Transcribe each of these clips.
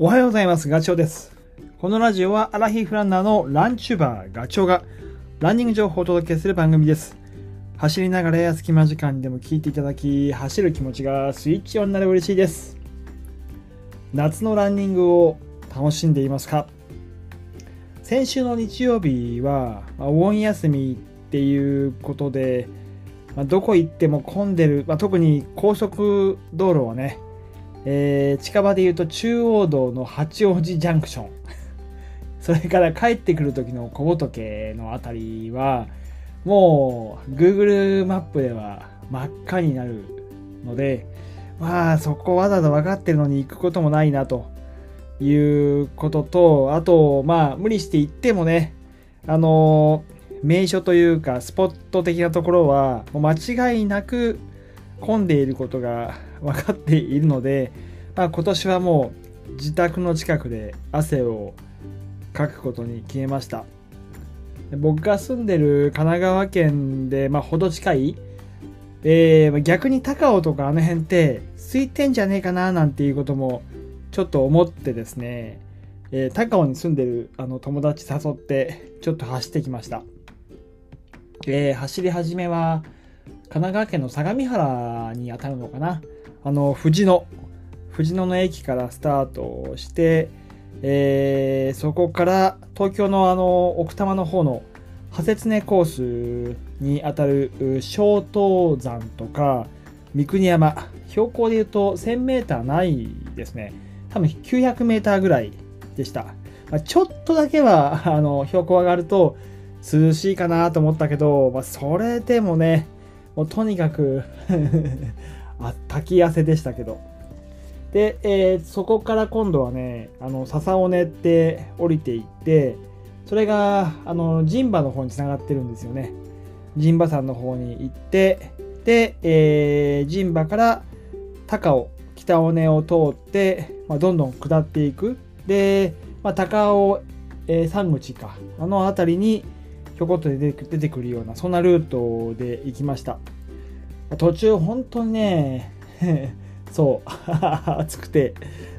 おはようございます。ガチョウです。このラジオはアラヒフランナーのランチューバーガチョウがランニング情報をお届けする番組です。走りながらや隙間時間でも聞いていただき、走る気持ちがスイッチオンになれば嬉しいです。夏のランニングを楽しんでいますか？先週の日曜日は、まあお盆休みっていうことで、まあどこ行っても混んでる、まあ特に高速道路はね、えー近場で言うと中央道の八王子ジャンクション。それから帰ってくる時の小仏のあたりはもう Google マップでは真っ赤になるのでまあそこわざわざ分かってるのに行くこともないなということとあとまあ無理して行ってもねあの名所というかスポット的なところはもう間違いなく混んでいることが分かっているので、まあ、今年はもう自宅の近くで汗をかくことに決めました。僕が住んでる神奈川県で、まあ、ほど近い、えー逆に高尾とかあの辺って空いてんじゃねえかななんていうこともちょっと思ってですね、えー高尾に住んでるあの友達誘ってちょっと走ってきました、えー走り始めは神奈川県の相模原に当たるのかな。あの藤野藤野の駅からスタートして、えーそこから東京のあの奥多摩の方の派切根コースに当たるう小東山とか三国山。標高でいうと 1000m ないですね。多分 900m ぐらいでした、まあちょっとだけはあの標高上がると涼しいかなと思ったけど、まあ、それでもねもうとにかく あ滝汗でしたけど。で、えーそこから今度はねあの笹尾根って降りていってそれがあの陣馬の方につながってるんですよね。陣馬山の方に行ってで、えー、陣馬から高尾北尾根を通って、まあ、どんどん下っていく。で、まあ、高尾、えー山口かあの辺りにひょこっと出てくるようなそんなルートで行きました。途中本当にね そう 暑くて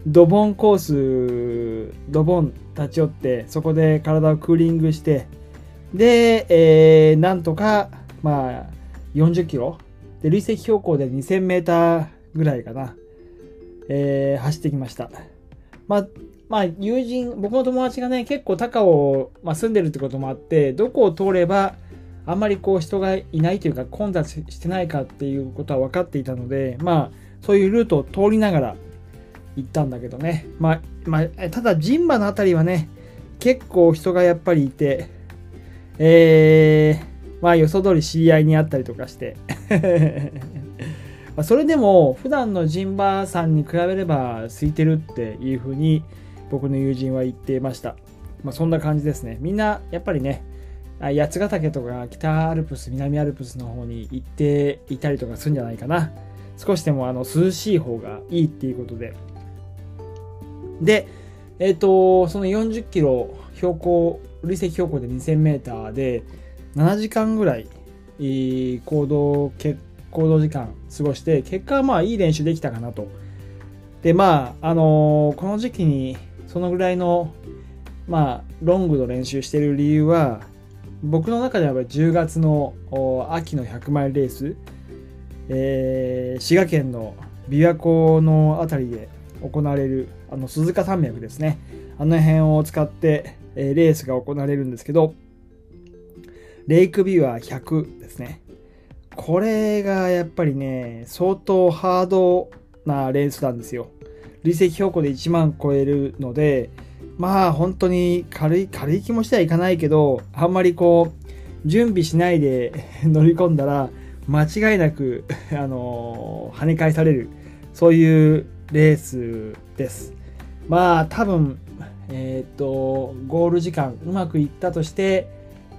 ドボンコースドボン立ち寄ってそこで体をクーリングしてで、えーなんとかまあ40キロ。で累積標高で2000メーターぐらいかな、えー走ってきました。まあまあ友人僕の友達がね結構高尾、まあ、住んでるってこともあってどこを通ればあんまりこう人がいないというか混雑してないかっていうことは分かっていたのでまあそういうルートを通りながら行ったんだけどね。まあ、まあ、ただ陣馬のあたりはね結構人がやっぱりいてえー、まあ予想通り知り合いに会ったりとかして。それでも普段の陣馬さんに比べれば空いてるっていうふうに僕の友人は言ってました。まあそんな感じですね。みんなやっぱりね八ヶ岳とか北アルプス南アルプスの方に行っていたりとかするんじゃないかな。少しでもあの涼しい方がいいっていうことで。でえっ、とその40キロ標高累積標高で 2000m で7時間ぐらい、行動け行動時間過ごして結果はまあいい練習できたかなと。でまああのーこの時期にそのぐらいのまあロングの練習してる理由は僕の中では10月の秋の100マイルレース、えー滋賀県の琵琶湖の辺りで行われるあの鈴鹿山脈ですね。あの辺を使って、えーレースが行われるんですけどレイクビュア100ですね。これがやっぱりね相当ハードなレースなんですよ。累積標高で1万超えるのでまあ本当に軽い軽い気持ちではいかないけどあんまりこう準備しないで 乗り込んだら間違いなく、あの跳ね返されるそういうレースです。まあ多分えっ、とゴール時間うまくいったとして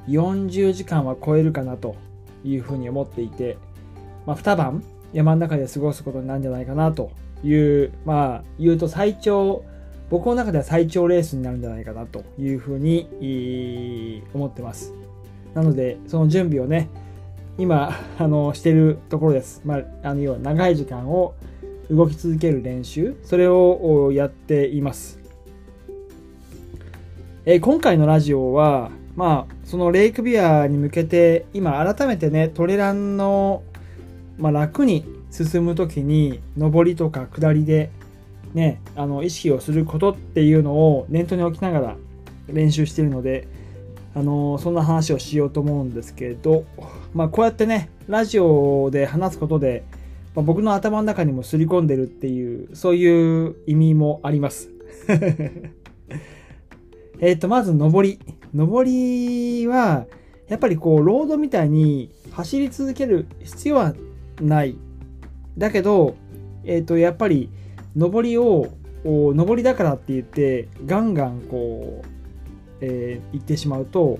40時間は超えるかなというふうに思っていて、まあ、2晩山の中で過ごすことになるんじゃないかなというまあ言うと最長僕の中では最長レースになるんじゃないかなというふうに思ってます。なのでその準備をね今 あのしてるところです、まあ、あの要は長い時間を動き続ける練習それをやっています。えー今回のラジオは、まあ、そのレイクビアに向けて、今改めてね、トレランの、まあ、楽に進むときに、上りとか下りで、ね、あの、意識をすることっていうのを念頭に置きながら練習しているので、あのそんな話をしようと思うんですけど、まあ、こうやってね、ラジオで話すことで、まあ、僕の頭の中にもすり込んでるっていう、そういう意味もあります。えっと、まず、上り。上りは、やっぱりこう、ロードみたいに走り続ける必要はない。だけど、えっと、やっぱり、上りを、上りだからって言って、ガンガンこう、えー行ってしまうと、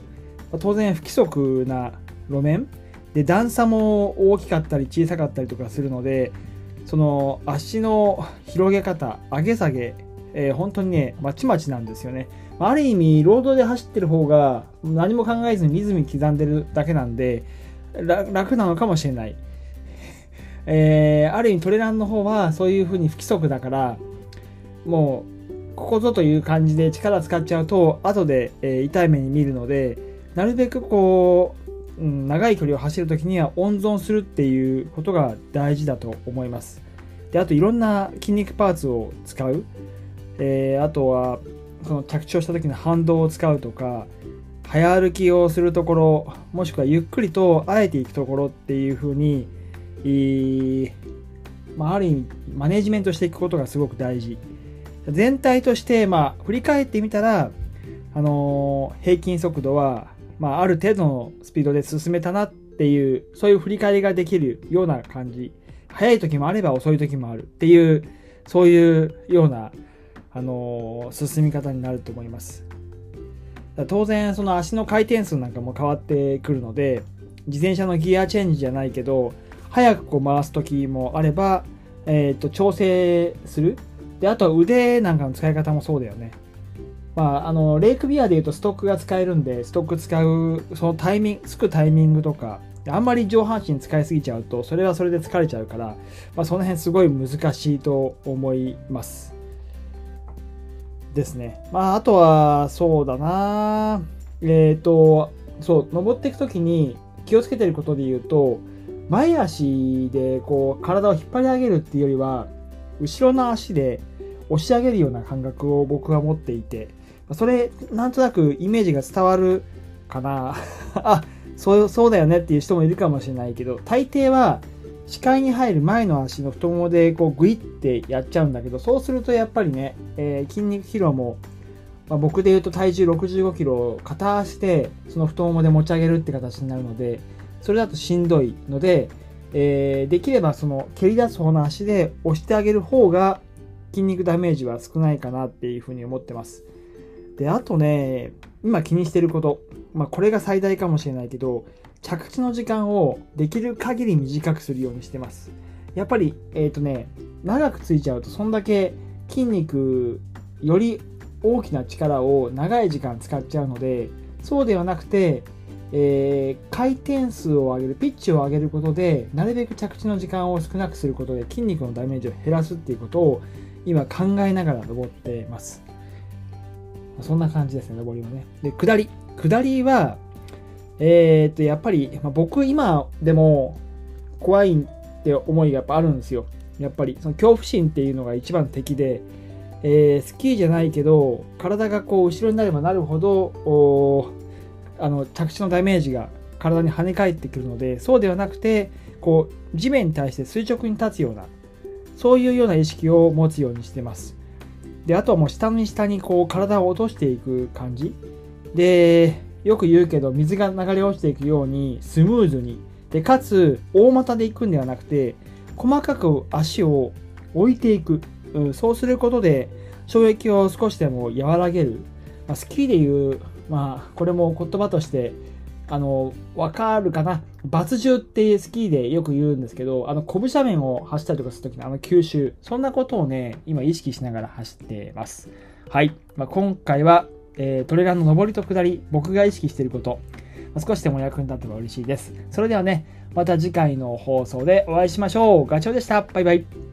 当然不規則な路面で段差も大きかったり小さかったりとかするのでその足の広げ方上げ下げ、えー本当にねまちまちなんですよね。ある意味ロードで走ってる方が何も考えずにリズムに刻んでるだけなんで楽なのかもしれない、えーある意味トレランの方はそういう風に不規則だからもうここぞという感じで力使っちゃうと後で、えー痛い目に見るのでなるべくこう、うん、長い距離を走るときには温存するっていうことが大事だと思います。であといろんな筋肉パーツを使う、えーあとはその着地をした時の反動を使うとか早歩きをするところもしくはゆっくりとあえていくところっていう風にいいまあ、ある意味マネジメントしていくことがすごく大事。全体として、まあ、振り返ってみたら、あのー平均速度は、まあ、ある程度のスピードで進めたなっていうそういう振り返りができるような感じ。速い時もあれば遅い時もある。っていうそういうような、あのー進み方になると思います。当然その足の回転数なんかも変わってくるので自転車のギアチェンジじゃないけど早くこう回す時もあれば、えー、と調整する。であとは腕なんかの使い方もそうだよね。まあ、あのレイクビアでいうとストックが使えるんでストック使うそのタイミングつくタイミングとかあんまり上半身使いすぎちゃうとそれはそれで疲れちゃうから、まあ、その辺すごい難しいと思います。ですね。まああとはそうだな。えっ、とそう登っていく時に気をつけてることで言うと前足でこう体を引っ張り上げるっていうよりは後ろの足で押し上げるような感覚を僕は持っていてそれなんとなくイメージが伝わるかな。あそうそうだよねっていう人もいるかもしれないけど大抵は視界に入る前の足の太ももでこうグイってやっちゃうんだけどそうするとやっぱりね、えー筋肉疲労も、まあ、僕で言うと体重6 5キロを片足でその太ももで持ち上げるって形になるのでそれだとしんどいので、えーできればその蹴り出す方の足で押してあげる方が筋肉ダメージは少ないかなっていうふうに思ってます。で、あとね、今気にしてること、まあこれが最大かもしれないけど、着地の時間をできる限り短くするようにしてます。やっぱり、えっ、とね、長くついちゃうと、そんだけ筋肉、より大きな力を長い時間使っちゃうので、そうではなくて、えー回転数を上げる、ピッチを上げることで、なるべく着地の時間を少なくすることで筋肉のダメージを減らすっていうことを今考えながら登ってます。そんな感じですね、登りはね。で、下り。下りは、えーっと、やっぱり、まあ、僕今でも怖いって思いがやっぱあるんですよ。やっぱり、その恐怖心っていうのが一番敵で、えースキーじゃないけど、体がこう後ろになればなるほど、あの着地のダメージが体に跳ね返ってくるので、そうではなくて、こう地面に対して垂直に立つような、そういうような意識を持つようにしてます。で、あとはもう下に下にこう体を落としていく感じ。で、よく言うけど、水が流れ落ちていくようにスムーズに。で、かつ、大股で行くんではなくて、細かく足を置いていく。うん、そうすることで、衝撃を少しでも和らげる。まあ、スキーでいう、まあ、これも言葉として、あの、わかるかな？バツ重ってスキーでよく言うんですけど、あの、コブ斜面を走ったりとかするときのあの吸収、そんなことをね、今意識しながら走ってます。はい。まあ、今回は、えートレランの上りと下り、僕が意識していること、ま少しでも役に立てば嬉しいです。それではね、また次回の放送でお会いしましょう。ガチョウでした。バイバイ。